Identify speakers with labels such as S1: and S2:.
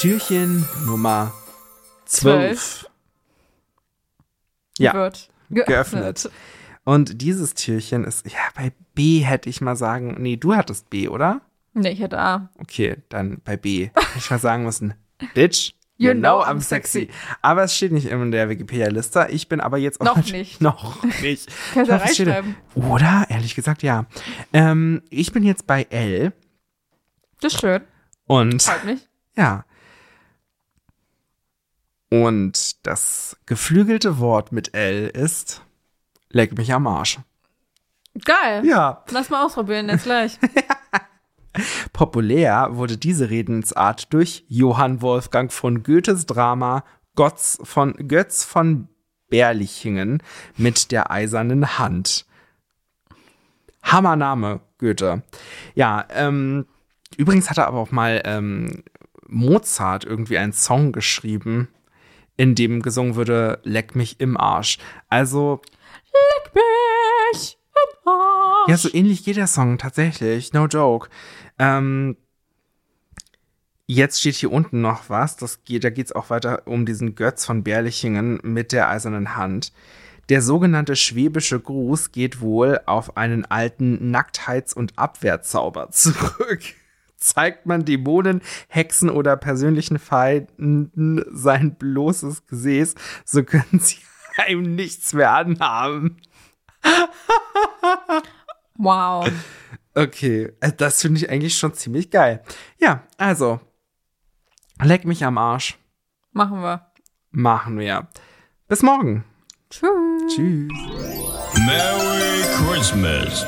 S1: Türchen Nummer 12 ja,
S2: wird
S1: geöffnet.
S2: geöffnet.
S1: Und dieses Türchen ist, ja, bei B hätte ich mal sagen, nee, du hattest B, oder?
S2: Nee, ich hätte A.
S1: Okay, dann bei B. Ich mal sagen müssen, Bitch,
S2: You know I'm sexy.
S1: Aber es steht nicht in der Wikipedia-Liste. Ich bin aber jetzt auch
S2: Noch nicht.
S1: Noch nicht.
S2: Kannst du reinschreiben.
S1: Oder? Ehrlich gesagt, ja. Ähm, ich bin jetzt bei L
S2: Das ist schön.
S1: und
S2: Freut mich.
S1: ja. Und das geflügelte Wort mit L ist Leck mich am Arsch.
S2: Geil.
S1: Ja.
S2: Lass mal ausprobieren, jetzt gleich.
S1: Populär wurde diese Redensart durch Johann Wolfgang von Goethes Drama Götz von, Götz von Berlichingen mit der eisernen Hand. Hammername, Goethe. Ja, ähm, übrigens hat er aber auch mal ähm, Mozart irgendwie einen Song geschrieben, in dem gesungen würde, leck mich im Arsch. Also,
S2: mich im Arsch.
S1: Ja, so ähnlich geht der Song tatsächlich. No joke. Ähm, jetzt steht hier unten noch was. Das geht, da geht es auch weiter um diesen Götz von Berlichingen mit der eisernen Hand. Der sogenannte schwäbische Gruß geht wohl auf einen alten Nacktheits- und Abwehrzauber zurück. Zeigt man Dämonen, Hexen oder persönlichen Feinden sein bloßes Gesäß, so können sie einem nichts mehr anhaben.
S2: Wow.
S1: Okay, äh, das finde ich eigentlich schon ziemlich geil. Ja, also, leck mich am Arsch.
S2: Machen wir.
S1: Machen wir. Bis morgen.
S2: Tschüss.
S1: Tschüss.
S3: Merry Christmas.